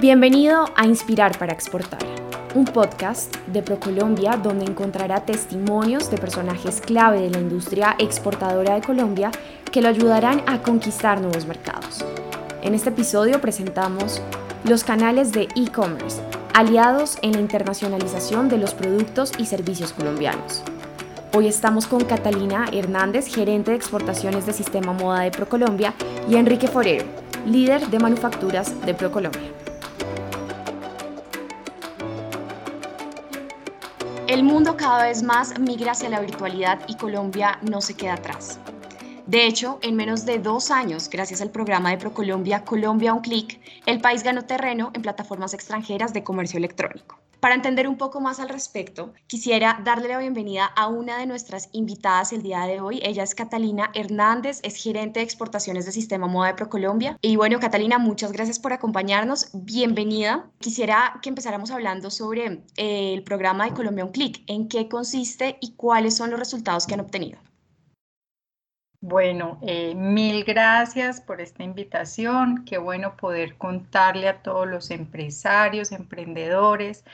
Bienvenido a Inspirar para Exportar, un podcast de ProColombia donde encontrará testimonios de personajes clave de la industria exportadora de Colombia que lo ayudarán a conquistar nuevos mercados. En este episodio presentamos los canales de e-commerce, aliados en la internacionalización de los productos y servicios colombianos. Hoy estamos con Catalina Hernández, gerente de exportaciones de Sistema Moda de ProColombia, y Enrique Forero, líder de manufacturas de ProColombia. El mundo cada vez más migra hacia la virtualidad y Colombia no se queda atrás. De hecho, en menos de dos años, gracias al programa de ProColombia Colombia Un Clic, el país ganó terreno en plataformas extranjeras de comercio electrónico. Para entender un poco más al respecto, quisiera darle la bienvenida a una de nuestras invitadas el día de hoy. Ella es Catalina Hernández, es gerente de exportaciones de Sistema Moda de ProColombia. Y bueno, Catalina, muchas gracias por acompañarnos. Bienvenida. Quisiera que empezáramos hablando sobre eh, el programa de Colombia Un Clic, en qué consiste y cuáles son los resultados que han obtenido. Bueno, eh, mil gracias por esta invitación. Qué bueno poder contarle a todos los empresarios, emprendedores,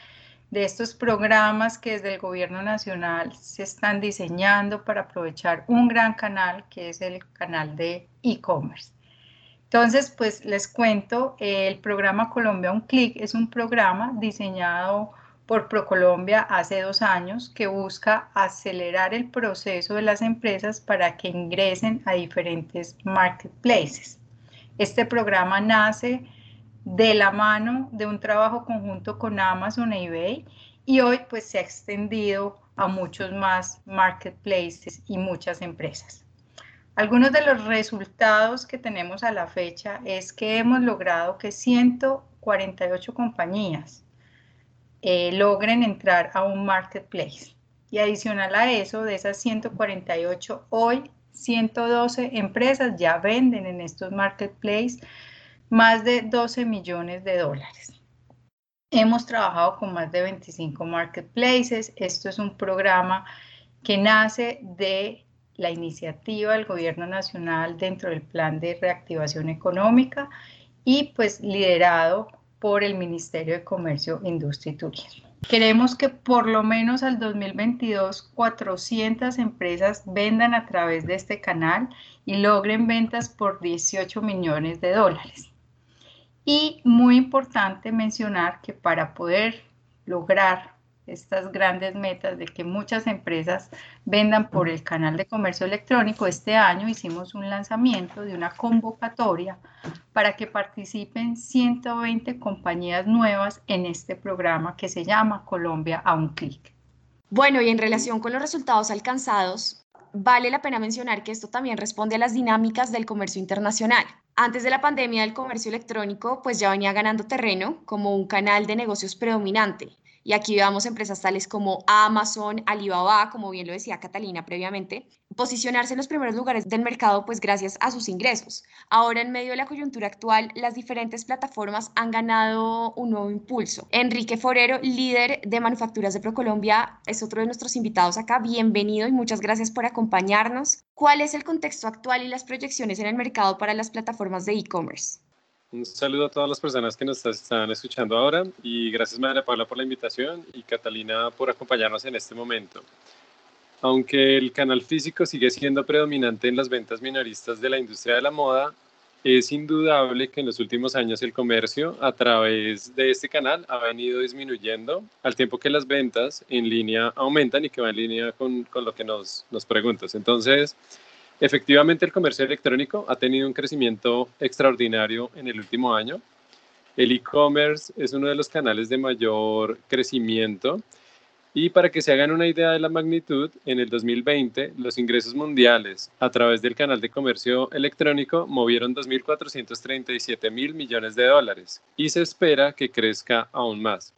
de estos programas que desde el gobierno nacional se están diseñando para aprovechar un gran canal que es el canal de e-commerce. Entonces, pues les cuento, el programa Colombia Un Clic es un programa diseñado por ProColombia hace dos años que busca acelerar el proceso de las empresas para que ingresen a diferentes marketplaces. Este programa nace de la mano de un trabajo conjunto con Amazon e eBay y hoy pues se ha extendido a muchos más marketplaces y muchas empresas. Algunos de los resultados que tenemos a la fecha es que hemos logrado que 148 compañías eh, logren entrar a un marketplace. Y adicional a eso, de esas 148, hoy 112 empresas ya venden en estos marketplaces más de 12 millones de dólares. Hemos trabajado con más de 25 marketplaces. Esto es un programa que nace de la iniciativa del Gobierno Nacional dentro del Plan de Reactivación Económica y pues liderado por el Ministerio de Comercio, Industria y Turismo. Queremos que por lo menos al 2022 400 empresas vendan a través de este canal y logren ventas por 18 millones de dólares. Y muy importante mencionar que para poder lograr estas grandes metas de que muchas empresas vendan por el canal de comercio electrónico, este año hicimos un lanzamiento de una convocatoria para que participen 120 compañías nuevas en este programa que se llama Colombia a un clic. Bueno, y en relación con los resultados alcanzados, vale la pena mencionar que esto también responde a las dinámicas del comercio internacional. Antes de la pandemia del comercio electrónico, pues ya venía ganando terreno como un canal de negocios predominante. Y aquí vemos empresas tales como Amazon, Alibaba, como bien lo decía Catalina previamente, posicionarse en los primeros lugares del mercado pues gracias a sus ingresos. Ahora en medio de la coyuntura actual, las diferentes plataformas han ganado un nuevo impulso. Enrique Forero, líder de manufacturas de ProColombia, es otro de nuestros invitados acá. Bienvenido y muchas gracias por acompañarnos. ¿Cuál es el contexto actual y las proyecciones en el mercado para las plataformas de e-commerce? Un saludo a todas las personas que nos están escuchando ahora y gracias María Paula por la invitación y Catalina por acompañarnos en este momento. Aunque el canal físico sigue siendo predominante en las ventas minoristas de la industria de la moda, es indudable que en los últimos años el comercio a través de este canal ha venido disminuyendo al tiempo que las ventas en línea aumentan y que va en línea con, con lo que nos, nos preguntas. Entonces, Efectivamente, el comercio electrónico ha tenido un crecimiento extraordinario en el último año. El e-commerce es uno de los canales de mayor crecimiento. Y para que se hagan una idea de la magnitud, en el 2020 los ingresos mundiales a través del canal de comercio electrónico movieron 2.437 mil millones de dólares y se espera que crezca aún más.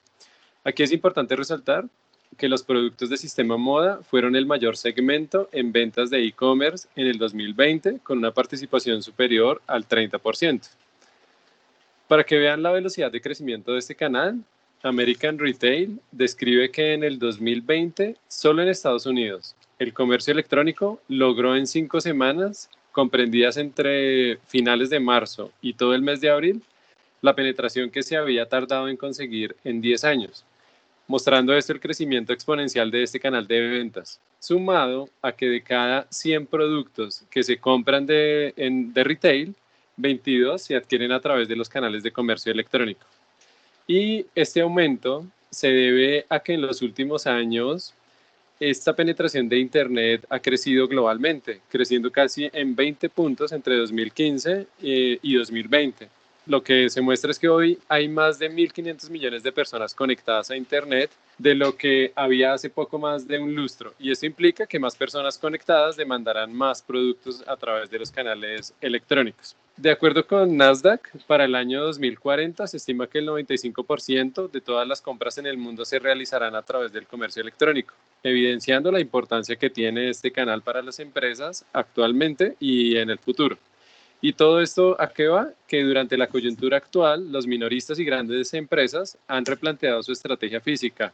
Aquí es importante resaltar que los productos de Sistema Moda fueron el mayor segmento en ventas de e-commerce en el 2020, con una participación superior al 30%. Para que vean la velocidad de crecimiento de este canal, American Retail describe que en el 2020, solo en Estados Unidos, el comercio electrónico logró en cinco semanas, comprendidas entre finales de marzo y todo el mes de abril, la penetración que se había tardado en conseguir en 10 años, mostrando esto el crecimiento exponencial de este canal de ventas, sumado a que de cada 100 productos que se compran de, de retail, 22 se adquieren a través de los canales de comercio electrónico. Y este aumento se debe a que en los últimos años esta penetración de Internet ha crecido globalmente, creciendo casi en 20 puntos entre 2015 eh, y 2020. Lo que se muestra es que hoy hay más de 1.500 millones de personas conectadas a Internet de lo que había hace poco más de un lustro. Y esto implica que más personas conectadas demandarán más productos a través de los canales electrónicos. De acuerdo con Nasdaq, para el año 2040 se estima que el 95% de todas las compras en el mundo se realizarán a través del comercio electrónico, evidenciando la importancia que tiene este canal para las empresas actualmente y en el futuro. Y todo esto a qué va? Que durante la coyuntura actual, los minoristas y grandes empresas han replanteado su estrategia física,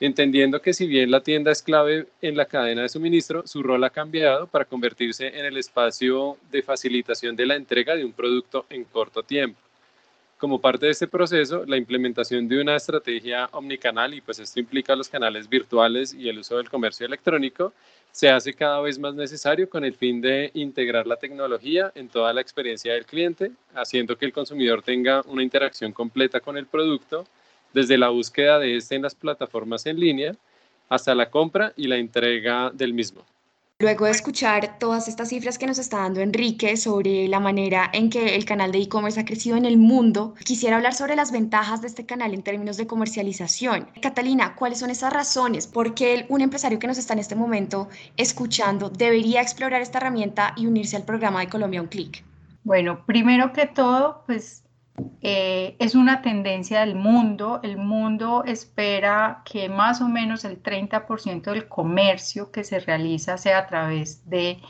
entendiendo que si bien la tienda es clave en la cadena de suministro, su rol ha cambiado para convertirse en el espacio de facilitación de la entrega de un producto en corto tiempo. Como parte de este proceso, la implementación de una estrategia omnicanal, y pues esto implica los canales virtuales y el uso del comercio electrónico, se hace cada vez más necesario con el fin de integrar la tecnología en toda la experiencia del cliente, haciendo que el consumidor tenga una interacción completa con el producto desde la búsqueda de este en las plataformas en línea hasta la compra y la entrega del mismo. Luego de escuchar todas estas cifras que nos está dando Enrique sobre la manera en que el canal de e-commerce ha crecido en el mundo, quisiera hablar sobre las ventajas de este canal en términos de comercialización. Catalina, ¿cuáles son esas razones por qué un empresario que nos está en este momento escuchando debería explorar esta herramienta y unirse al programa de Colombia Un Clic? Bueno, primero que todo, pues eh, es una tendencia del mundo. El mundo espera que más o menos el 30% del comercio que se realiza sea a través de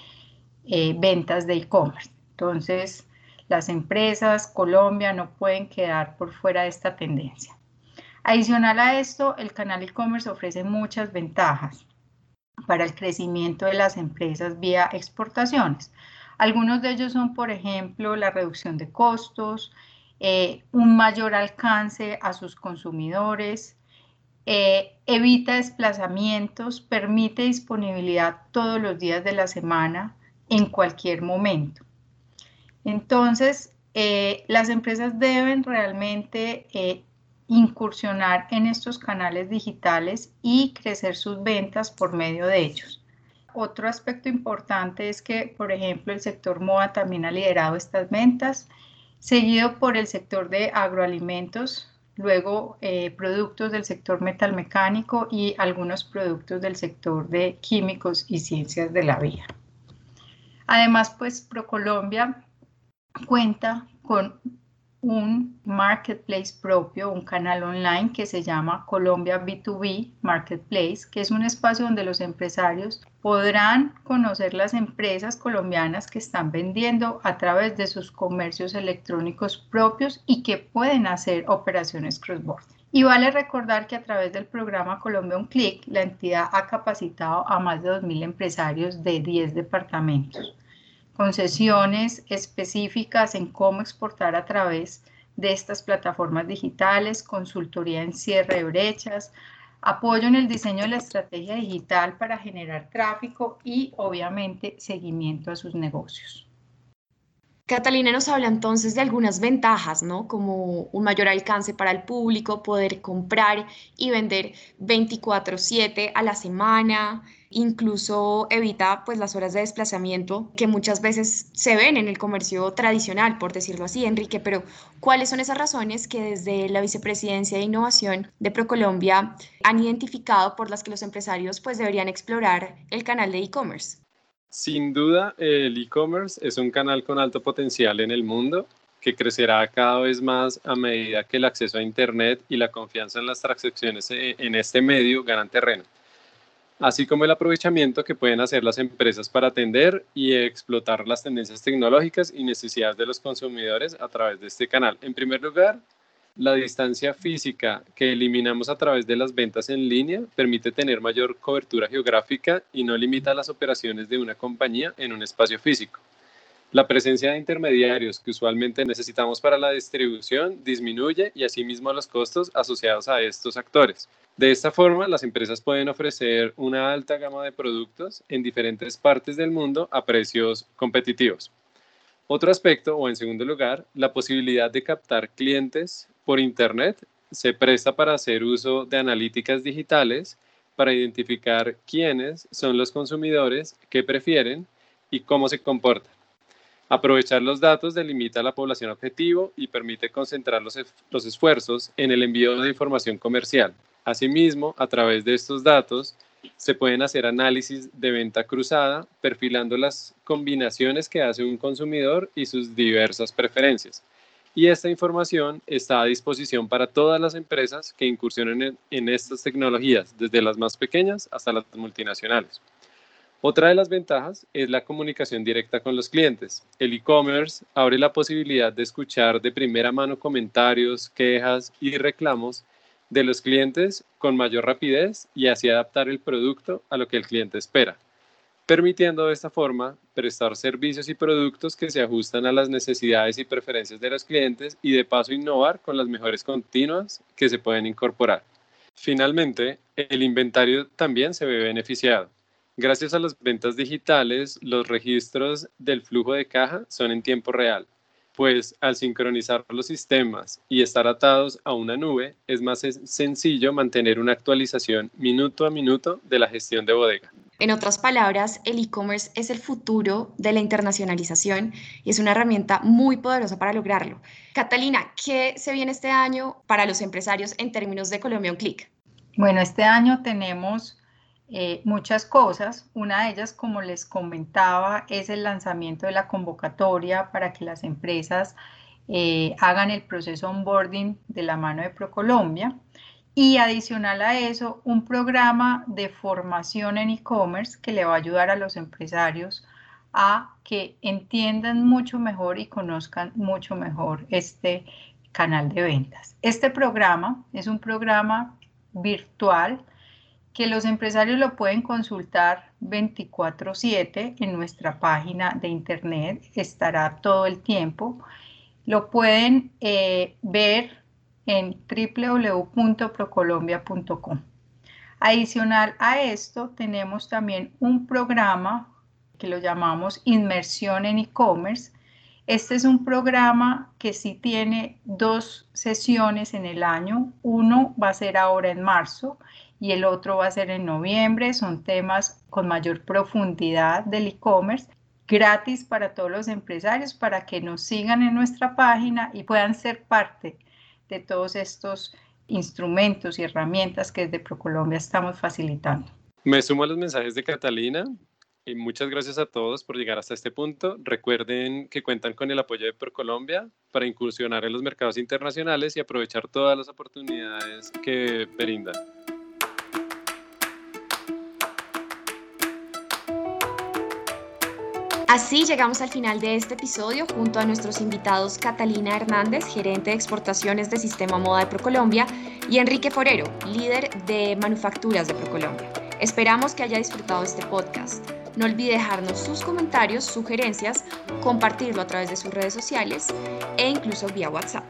eh, ventas de e-commerce. Entonces, las empresas, Colombia, no pueden quedar por fuera de esta tendencia. Adicional a esto, el canal e-commerce ofrece muchas ventajas para el crecimiento de las empresas vía exportaciones. Algunos de ellos son, por ejemplo, la reducción de costos, eh, un mayor alcance a sus consumidores, eh, evita desplazamientos, permite disponibilidad todos los días de la semana, en cualquier momento. Entonces, eh, las empresas deben realmente incursionar en estos canales digitales y crecer sus ventas por medio de ellos. Otro aspecto importante es que, por ejemplo, el sector MOA también ha liderado estas ventas seguido por el sector de agroalimentos, luego eh, productos del sector metalmecánico y algunos productos del sector de químicos y ciencias de la vida. Además, pues ProColombia cuenta con un marketplace propio, un canal online que se llama Colombia B2B Marketplace, que es un espacio donde los empresarios podrán conocer las empresas colombianas que están vendiendo a través de sus comercios electrónicos propios y que pueden hacer operaciones cross-border. Y vale recordar que a través del programa Colombia Un Clic, la entidad ha capacitado a más de 2.000 empresarios de 10 departamentos concesiones específicas en cómo exportar a través de estas plataformas digitales, consultoría en cierre de brechas, apoyo en el diseño de la estrategia digital para generar tráfico y obviamente seguimiento a sus negocios. Catalina nos habla entonces de algunas ventajas, ¿no? Como un mayor alcance para el público, poder comprar y vender 24/7 a la semana, incluso evita pues las horas de desplazamiento que muchas veces se ven en el comercio tradicional, por decirlo así, Enrique, pero ¿cuáles son esas razones que desde la Vicepresidencia de Innovación de ProColombia han identificado por las que los empresarios pues deberían explorar el canal de e-commerce? Sin duda, el e-commerce es un canal con alto potencial en el mundo que crecerá cada vez más a medida que el acceso a Internet y la confianza en las transacciones e, en este medio ganan terreno, así como el aprovechamiento que pueden hacer las empresas para atender y explotar las tendencias tecnológicas y necesidades de los consumidores a través de este canal. En primer lugar, la distancia física que eliminamos a través de las ventas en línea permite tener mayor cobertura geográfica y no limita las operaciones de una compañía en un espacio físico. La presencia de intermediarios que usualmente necesitamos para la distribución disminuye y asimismo los costos asociados a estos actores. De esta forma, las empresas pueden ofrecer una alta gama de productos en diferentes partes del mundo a precios competitivos. Otro aspecto, o en segundo lugar, la posibilidad de captar clientes por Internet se presta para hacer uso de analíticas digitales para identificar quiénes son los consumidores que prefieren y cómo se comportan. Aprovechar los datos delimita la población objetivo y permite concentrar los, los esfuerzos en el envío de información comercial, Asimismo, a través de estos datos, se pueden hacer análisis de venta cruzada, perfilando las combinaciones que hace un consumidor y sus diversas preferencias. Y esta información está a disposición para todas las empresas que incursionen en, estas tecnologías, desde las más pequeñas hasta las multinacionales. Otra de las ventajas es la comunicación directa con los clientes. El e-commerce abre la posibilidad de escuchar de primera mano comentarios, quejas y reclamos de los clientes con mayor rapidez y así adaptar el producto a lo que el cliente espera, permitiendo de esta forma prestar servicios y productos que se ajustan a las necesidades y preferencias de los clientes y de paso innovar con las mejores continuas que se pueden incorporar. Finalmente, el inventario también se ve beneficiado. Gracias a las ventas digitales, los registros del flujo de caja son en tiempo real, pues al sincronizar los sistemas y estar atados a una nube, es más sencillo mantener una actualización minuto a minuto de la gestión de bodega. En otras palabras, el e-commerce es el futuro de la internacionalización y es una herramienta muy poderosa para lograrlo. Catalina, ¿qué se viene este año para los empresarios en términos de Colombia Un Clic? Bueno, este año tenemos eh, muchas cosas. Una de ellas, como les comentaba, es el lanzamiento de la convocatoria para que las empresas eh, hagan el proceso onboarding de la mano de ProColombia. Y adicional a eso, un programa de formación en e-commerce que le va a ayudar a los empresarios a que entiendan mucho mejor y conozcan mucho mejor este canal de ventas. Este programa es un programa virtual que los empresarios lo pueden consultar 24/7 en nuestra página de internet, estará todo el tiempo. Lo pueden eh, ver en www.procolombia.com. Adicional a esto, tenemos también un programa que lo llamamos Inmersión en e-commerce. Este es un programa que sí tiene dos sesiones en el año. Uno va a ser ahora en marzo y el otro va a ser en noviembre. Son temas con mayor profundidad del e-commerce, gratis para todos los empresarios para que nos sigan en nuestra página y puedan ser parte de todos estos instrumentos y herramientas que desde ProColombia estamos facilitando. Me sumo a los mensajes de Catalina y muchas gracias a todos por llegar hasta este punto. Recuerden que cuentan con el apoyo de ProColombia para incursionar en los mercados internacionales y aprovechar todas las oportunidades que brindan. Así llegamos al final de este episodio junto a nuestros invitados Catalina Hernández, gerente de exportaciones de Sistema Moda de Procolombia, y Enrique Forero, líder de manufacturas de Procolombia. Esperamos que haya disfrutado este podcast. No olvide dejarnos sus comentarios, sugerencias, compartirlo a través de sus redes sociales e incluso vía WhatsApp.